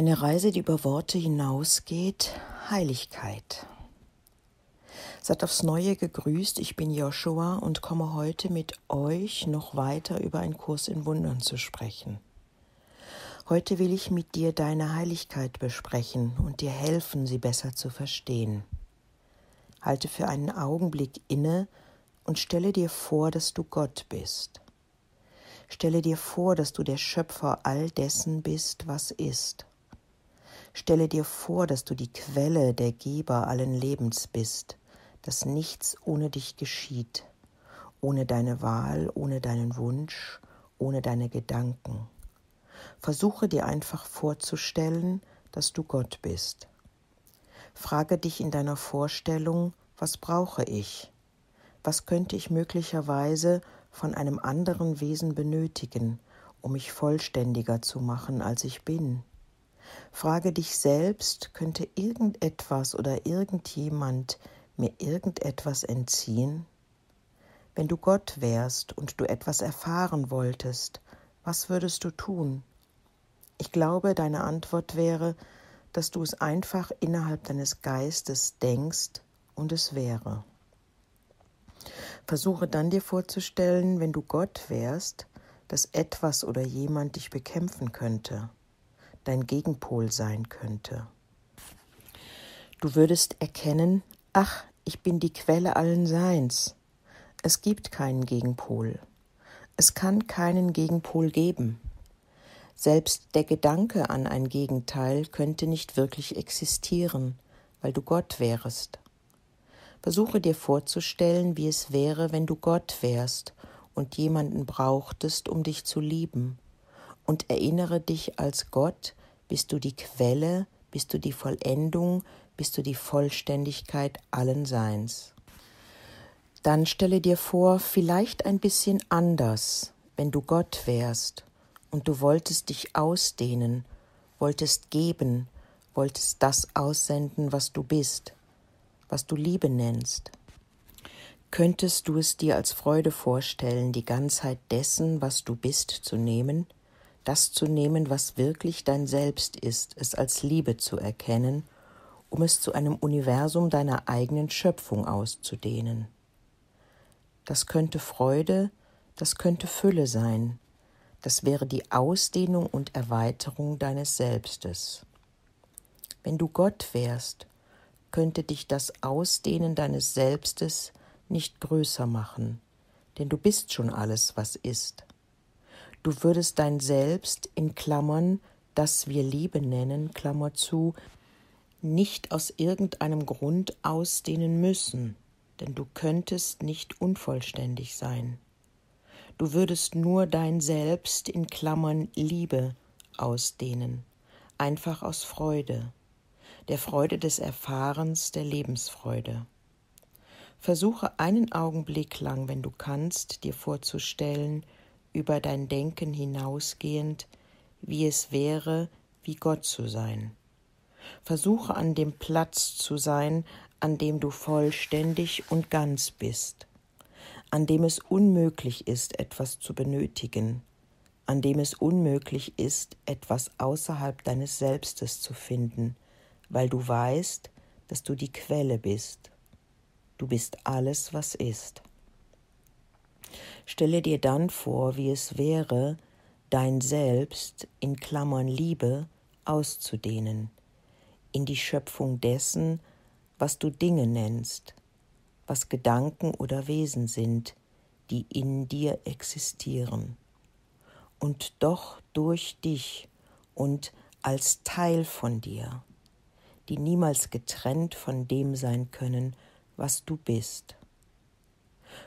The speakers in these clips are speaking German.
Eine Reise, die über Worte hinausgeht, Heiligkeit. Seid aufs Neue gegrüßt, ich bin Joshua und komme heute mit euch noch weiter über einen Kurs in Wundern zu sprechen. Heute will ich mit dir deine Heiligkeit besprechen und dir helfen, sie besser zu verstehen. Halte für einen Augenblick inne und stelle dir vor, dass du Gott bist. Stelle dir vor, dass du der Schöpfer all dessen bist, was ist. Stelle dir vor, dass du die Quelle, der Geber allen Lebens bist, dass nichts ohne dich geschieht, ohne deine Wahl, ohne deinen Wunsch, ohne deine Gedanken. Versuche dir einfach vorzustellen, dass du Gott bist. Frage dich in deiner Vorstellung, was brauche ich? Was könnte ich möglicherweise von einem anderen Wesen benötigen, um mich vollständiger zu machen, als ich bin? Frage dich selbst, könnte irgendetwas oder irgendjemand mir irgendetwas entziehen? Wenn du Gott wärst und du etwas erfahren wolltest, was würdest du tun? Ich glaube, deine Antwort wäre, dass du es einfach innerhalb deines Geistes denkst und es wäre. Versuche dann dir vorzustellen, wenn du Gott wärst, dass etwas oder jemand dich bekämpfen könnte dein Gegenpol sein könnte. Du würdest erkennen, ach, ich bin die Quelle allen Seins. Es gibt keinen Gegenpol. Es kann keinen Gegenpol geben. Selbst der Gedanke an ein Gegenteil könnte nicht wirklich existieren, weil du Gott wärest. Versuche dir vorzustellen, wie es wäre, wenn du Gott wärst und jemanden brauchtest, um dich zu lieben und erinnere dich als Gott, bist du die Quelle, bist du die Vollendung, bist du die Vollständigkeit allen Seins. Dann stelle dir vor, vielleicht ein bisschen anders, wenn du Gott wärst und du wolltest dich ausdehnen, wolltest geben, wolltest das aussenden, was du bist, was du Liebe nennst. Könntest du es dir als Freude vorstellen, die Ganzheit dessen, was du bist, zu nehmen? Das zu nehmen, was wirklich dein Selbst ist, es als Liebe zu erkennen, um es zu einem Universum deiner eigenen Schöpfung auszudehnen. Das könnte Freude, das könnte Fülle sein, das wäre die Ausdehnung und Erweiterung deines Selbstes. Wenn du Gott wärst, könnte dich das Ausdehnen deines Selbstes nicht größer machen, denn du bist schon alles, was ist. Du würdest dein Selbst in Klammern, das wir Liebe nennen, Klammer zu, nicht aus irgendeinem Grund ausdehnen müssen, denn du könntest nicht unvollständig sein. Du würdest nur dein Selbst in Klammern Liebe ausdehnen, einfach aus Freude, der Freude des Erfahrens, der Lebensfreude. Versuche einen Augenblick lang, wenn du kannst, dir vorzustellen, über dein Denken hinausgehend, wie es wäre, wie Gott zu sein. Versuche an dem Platz zu sein, an dem du vollständig und ganz bist, an dem es unmöglich ist, etwas zu benötigen, an dem es unmöglich ist, etwas außerhalb deines Selbstes zu finden, weil du weißt, dass du die Quelle bist. Du bist alles, was ist. Stelle dir dann vor, wie es wäre, dein Selbst in Klammern Liebe auszudehnen, in die Schöpfung dessen, was du Dinge nennst, was Gedanken oder Wesen sind, die in dir existieren, und doch durch dich und als Teil von dir, die niemals getrennt von dem sein können, was du bist.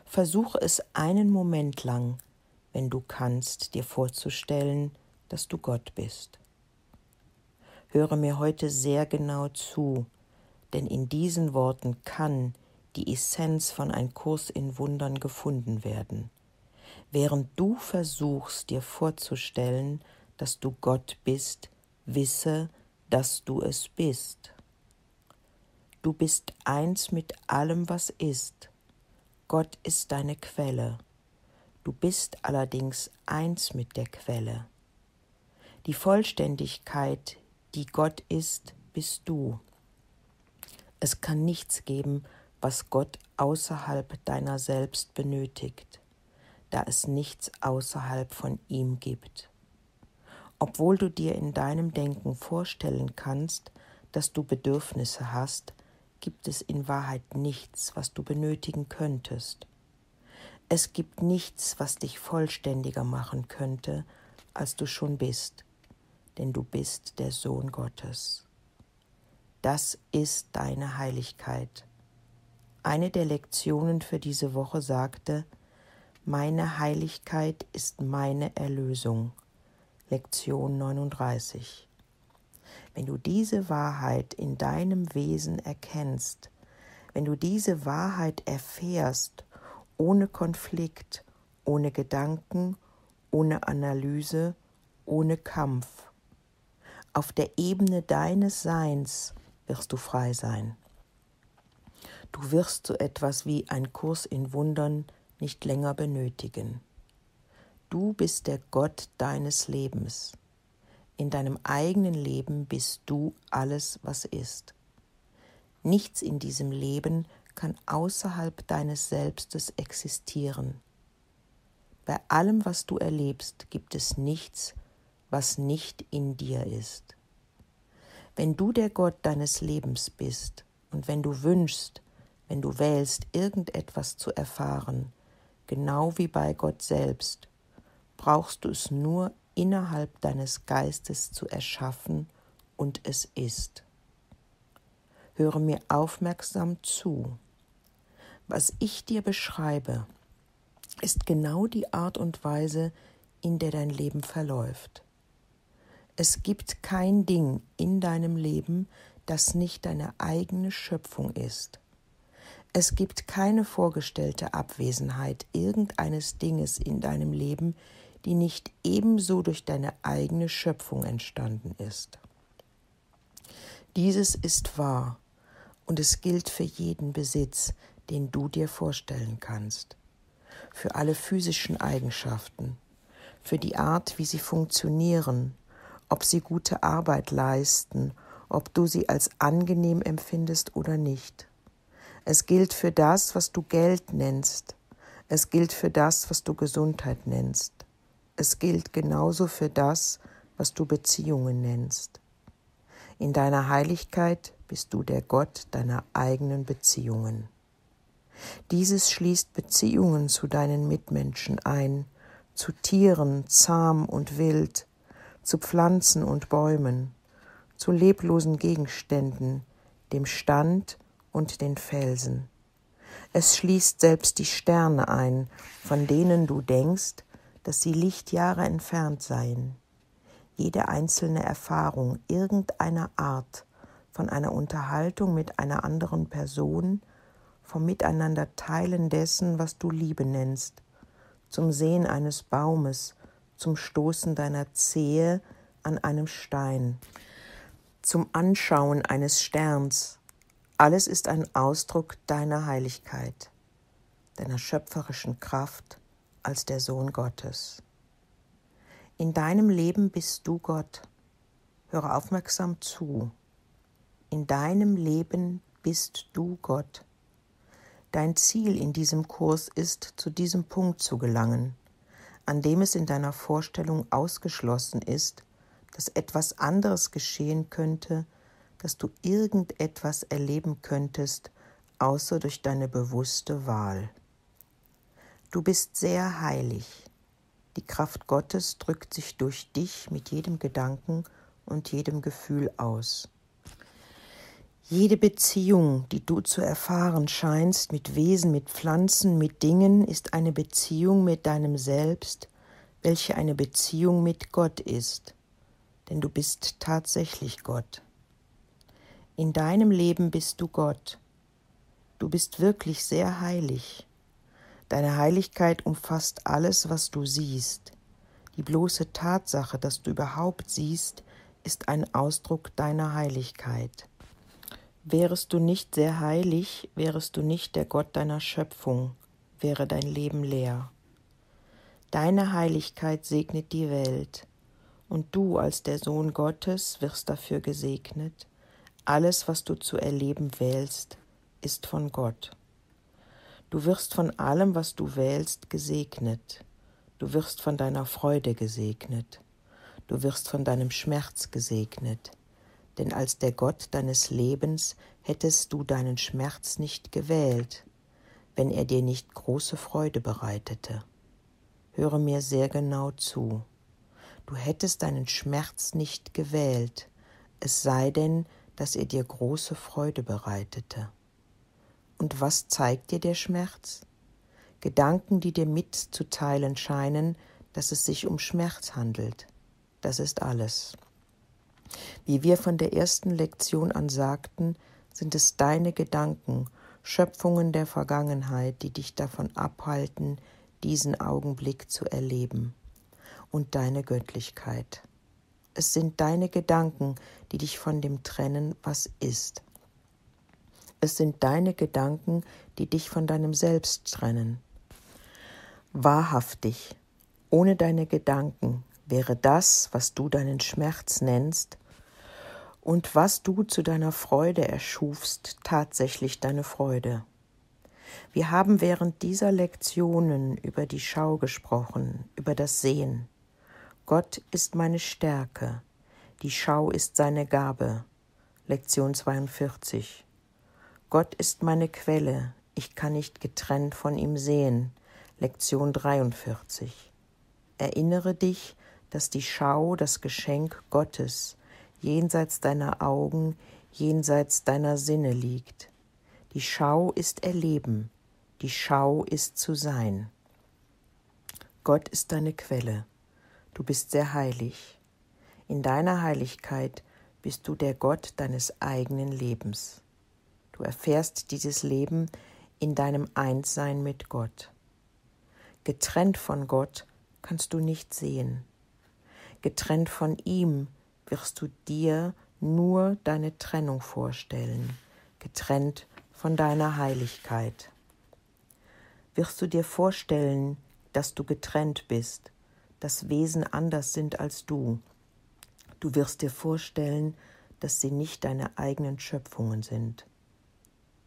Versuche es einen Moment lang, wenn du kannst, dir vorzustellen, dass du Gott bist. Höre mir heute sehr genau zu, denn in diesen Worten kann die Essenz von ein Kurs in Wundern gefunden werden. Während du versuchst dir vorzustellen, dass du Gott bist, wisse, dass du es bist. Du bist eins mit allem, was ist, Gott ist deine Quelle. Du bist allerdings eins mit der Quelle. Die Vollständigkeit, die Gott ist, bist du. Es kann nichts geben, was Gott außerhalb deiner selbst benötigt, da es nichts außerhalb von ihm gibt. Obwohl du dir in deinem Denken vorstellen kannst, dass du Bedürfnisse hast, gibt es in Wahrheit nichts, was du benötigen könntest. Es gibt nichts, was dich vollständiger machen könnte, als du schon bist, denn du bist der Sohn Gottes. Das ist deine Heiligkeit. Eine der Lektionen für diese Woche sagte, meine Heiligkeit ist meine Erlösung. Lektion 39. Wenn du diese Wahrheit in deinem Wesen erkennst, wenn du diese Wahrheit erfährst, ohne Konflikt, ohne Gedanken, ohne Analyse, ohne Kampf, auf der Ebene deines Seins wirst du frei sein. Du wirst so etwas wie ein Kurs in Wundern nicht länger benötigen. Du bist der Gott deines Lebens. In deinem eigenen Leben bist du alles, was ist. Nichts in diesem Leben kann außerhalb deines Selbstes existieren. Bei allem, was du erlebst, gibt es nichts, was nicht in dir ist. Wenn du der Gott deines Lebens bist und wenn du wünschst, wenn du wählst, irgendetwas zu erfahren, genau wie bei Gott selbst, brauchst du es nur innerhalb deines Geistes zu erschaffen und es ist. Höre mir aufmerksam zu. Was ich dir beschreibe, ist genau die Art und Weise, in der dein Leben verläuft. Es gibt kein Ding in deinem Leben, das nicht deine eigene Schöpfung ist. Es gibt keine vorgestellte Abwesenheit irgendeines Dinges in deinem Leben, die nicht ebenso durch deine eigene Schöpfung entstanden ist. Dieses ist wahr und es gilt für jeden Besitz, den du dir vorstellen kannst, für alle physischen Eigenschaften, für die Art, wie sie funktionieren, ob sie gute Arbeit leisten, ob du sie als angenehm empfindest oder nicht. Es gilt für das, was du Geld nennst. Es gilt für das, was du Gesundheit nennst. Es gilt genauso für das, was du Beziehungen nennst. In deiner Heiligkeit bist du der Gott deiner eigenen Beziehungen. Dieses schließt Beziehungen zu deinen Mitmenschen ein, zu Tieren, zahm und wild, zu Pflanzen und Bäumen, zu leblosen Gegenständen, dem Stand und den Felsen. Es schließt selbst die Sterne ein, von denen du denkst, dass sie Lichtjahre entfernt seien. Jede einzelne Erfahrung irgendeiner Art von einer Unterhaltung mit einer anderen Person, vom Miteinander teilen dessen, was du Liebe nennst, zum Sehen eines Baumes, zum Stoßen deiner Zehe an einem Stein, zum Anschauen eines Sterns. Alles ist ein Ausdruck deiner Heiligkeit, deiner schöpferischen Kraft als der Sohn Gottes. In deinem Leben bist du Gott. Höre aufmerksam zu. In deinem Leben bist du Gott. Dein Ziel in diesem Kurs ist, zu diesem Punkt zu gelangen, an dem es in deiner Vorstellung ausgeschlossen ist, dass etwas anderes geschehen könnte, dass du irgendetwas erleben könntest, außer durch deine bewusste Wahl. Du bist sehr heilig. Die Kraft Gottes drückt sich durch dich mit jedem Gedanken und jedem Gefühl aus. Jede Beziehung, die du zu erfahren scheinst, mit Wesen, mit Pflanzen, mit Dingen, ist eine Beziehung mit deinem Selbst, welche eine Beziehung mit Gott ist, denn du bist tatsächlich Gott. In deinem Leben bist du Gott. Du bist wirklich sehr heilig. Deine Heiligkeit umfasst alles, was du siehst. Die bloße Tatsache, dass du überhaupt siehst, ist ein Ausdruck deiner Heiligkeit. Wärest du nicht sehr heilig, wärest du nicht der Gott deiner Schöpfung, wäre dein Leben leer. Deine Heiligkeit segnet die Welt, Und du als der Sohn Gottes wirst dafür gesegnet. Alles, was du zu erleben wählst, ist von Gott. Du wirst von allem, was du wählst, gesegnet. Du wirst von deiner Freude gesegnet. Du wirst von deinem Schmerz gesegnet. Denn als der Gott deines Lebens hättest du deinen Schmerz nicht gewählt, wenn er dir nicht große Freude bereitete. Höre mir sehr genau zu. Du hättest deinen Schmerz nicht gewählt, es sei denn, dass er dir große Freude bereitete. Und was zeigt dir der Schmerz? Gedanken, die dir mitzuteilen scheinen, dass es sich um Schmerz handelt. Das ist alles. Wie wir von der ersten Lektion an sagten, sind es deine Gedanken, Schöpfungen der Vergangenheit, die dich davon abhalten, diesen Augenblick zu erleben und deine Göttlichkeit. Es sind deine Gedanken, die dich von dem trennen, was ist. Es sind deine Gedanken, die dich von deinem Selbst trennen. Wahrhaftig, ohne deine Gedanken wäre das, was du deinen Schmerz nennst, und was du zu deiner Freude erschufst, tatsächlich deine Freude. Wir haben während dieser Lektionen über die Schau gesprochen, über das Sehen. Gott ist meine Stärke, die Schau ist seine Gabe. Lektion 42. Gott ist meine Quelle, ich kann nicht getrennt von ihm sehen. Lektion 43. Erinnere dich, dass die Schau das Geschenk Gottes jenseits deiner Augen, jenseits deiner Sinne liegt. Die Schau ist Erleben, die Schau ist zu sein. Gott ist deine Quelle. Du bist sehr heilig. In deiner Heiligkeit bist du der Gott deines eigenen Lebens. Du erfährst dieses Leben in deinem Einssein mit Gott. Getrennt von Gott kannst du nicht sehen. Getrennt von ihm wirst du dir nur deine Trennung vorstellen, getrennt von deiner Heiligkeit. Wirst du dir vorstellen, dass du getrennt bist, dass Wesen anders sind als du. Du wirst dir vorstellen, dass sie nicht deine eigenen Schöpfungen sind.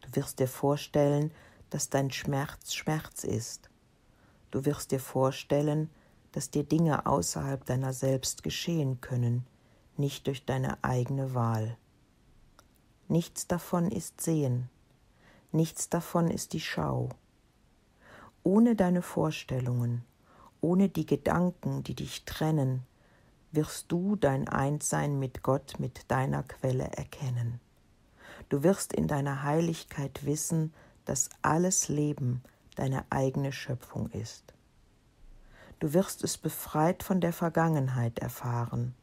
Du wirst dir vorstellen, dass dein Schmerz Schmerz ist. Du wirst dir vorstellen, dass dir Dinge außerhalb deiner selbst geschehen können, nicht durch deine eigene Wahl. Nichts davon ist Sehen, nichts davon ist die Schau. Ohne deine Vorstellungen, ohne die Gedanken, die dich trennen, wirst du dein Einssein mit Gott, mit deiner Quelle erkennen. Du wirst in deiner Heiligkeit wissen, dass alles Leben deine eigene Schöpfung ist. Du wirst es befreit von der Vergangenheit erfahren,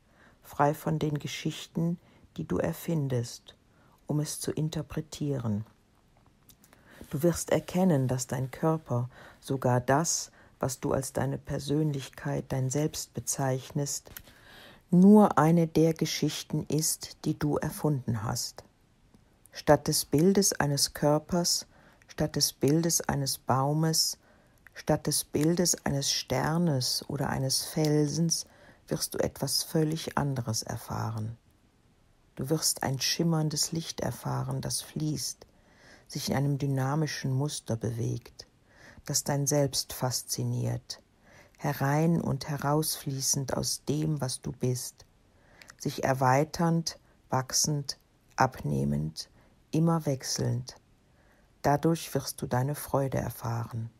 frei von den Geschichten, die du erfindest, um es zu interpretieren. Du wirst erkennen, dass dein Körper sogar das, was du als deine Persönlichkeit, dein Selbst bezeichnest, nur eine der Geschichten ist, die du erfunden hast. Statt des Bildes eines Körpers, statt des Bildes eines Baumes, statt des Bildes eines Sternes oder eines Felsens wirst du etwas völlig anderes erfahren. Du wirst ein schimmerndes Licht erfahren, das fließt, sich in einem dynamischen Muster bewegt, das dein Selbst fasziniert, herein und herausfließend aus dem, was du bist, sich erweiternd, wachsend, abnehmend, immer wechselnd. Dadurch wirst du deine Freude erfahren.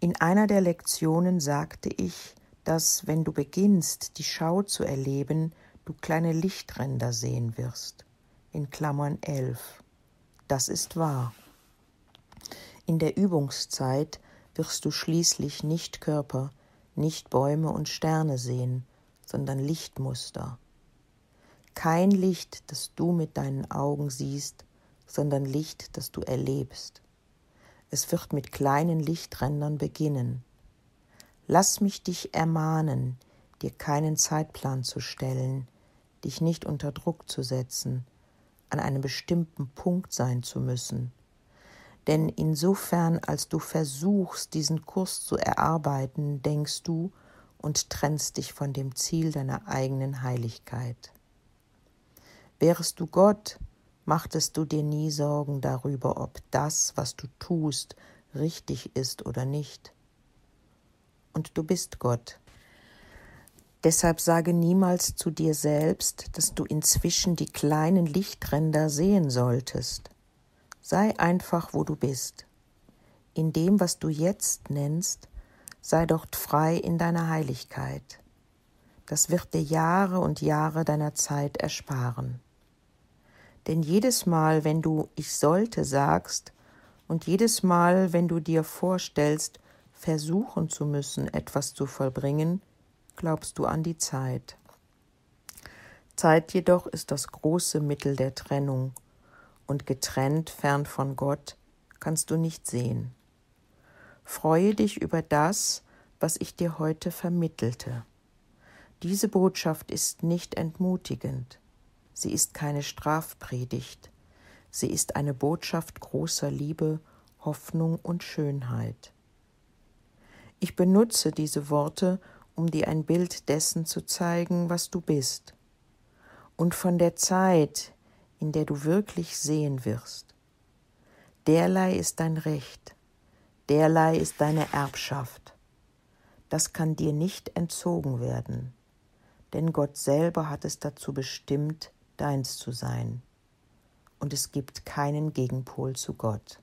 In einer der Lektionen sagte ich, dass wenn du beginnst, die Schau zu erleben, du kleine Lichtränder sehen wirst. In Klammern 11. Das ist wahr. In der Übungszeit wirst du schließlich nicht Körper, nicht Bäume und Sterne sehen, sondern Lichtmuster, kein Licht, das du mit deinen Augen siehst, sondern Licht, das du erlebst. Es wird mit kleinen Lichträndern beginnen. Lass mich dich ermahnen, dir keinen Zeitplan zu stellen, dich nicht unter Druck zu setzen, an einem bestimmten Punkt sein zu müssen. Denn insofern, als du versuchst, diesen Kurs zu erarbeiten, denkst du, und trennst dich von dem Ziel deiner eigenen Heiligkeit. Wärest du Gott, machtest du dir nie Sorgen darüber, ob das, was du tust, richtig ist oder nicht. Und du bist Gott. Deshalb sage niemals zu dir selbst, dass du inzwischen die kleinen Lichtränder sehen solltest. Sei einfach, wo du bist. In dem, was du jetzt nennst, sei dort frei in deiner Heiligkeit. Das wird dir Jahre und Jahre deiner Zeit ersparen. Denn jedes Mal, wenn du ich sollte sagst, und jedes Mal, wenn du dir vorstellst, versuchen zu müssen, etwas zu vollbringen, glaubst du an die Zeit. Zeit jedoch ist das große Mittel der Trennung, und getrennt fern von Gott kannst du nicht sehen. Freue dich über das, was ich dir heute vermittelte. Diese Botschaft ist nicht entmutigend. Sie ist keine Strafpredigt. Sie ist eine Botschaft großer Liebe, Hoffnung und Schönheit. Ich benutze diese Worte, um dir ein Bild dessen zu zeigen, was du bist, und von der Zeit, in der du wirklich sehen wirst. Derlei ist dein Recht, derlei ist deine Erbschaft. Das kann dir nicht entzogen werden, denn Gott selber hat es dazu bestimmt, deins zu sein, und es gibt keinen Gegenpol zu Gott.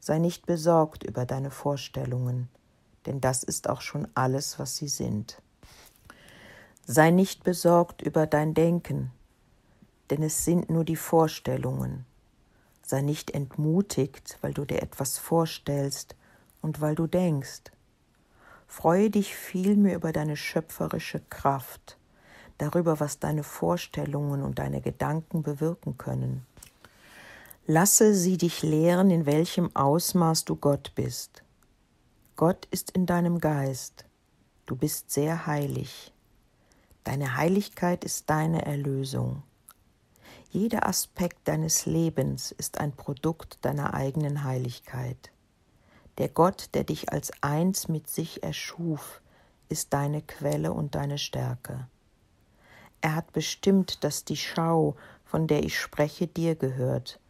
Sei nicht besorgt über deine Vorstellungen, denn das ist auch schon alles, was sie sind. Sei nicht besorgt über dein Denken, denn es sind nur die Vorstellungen. Sei nicht entmutigt, weil du dir etwas vorstellst und weil du denkst. Freue dich vielmehr über deine schöpferische Kraft, darüber, was deine Vorstellungen und deine Gedanken bewirken können. Lasse sie dich lehren, in welchem Ausmaß du Gott bist. Gott ist in deinem Geist. Du bist sehr heilig. Deine Heiligkeit ist deine Erlösung. Jeder Aspekt deines Lebens ist ein Produkt deiner eigenen Heiligkeit. Der Gott, der dich als eins mit sich erschuf, ist deine Quelle und deine Stärke. Er hat bestimmt, dass die Schau, von der ich spreche, dir gehört,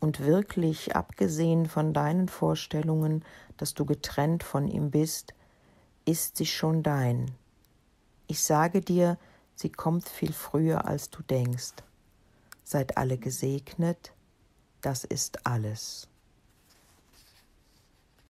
und wirklich, abgesehen von deinen Vorstellungen, dass du getrennt von ihm bist, ist sie schon dein. Ich sage dir, sie kommt viel früher, als du denkst. Seid alle gesegnet, das ist alles.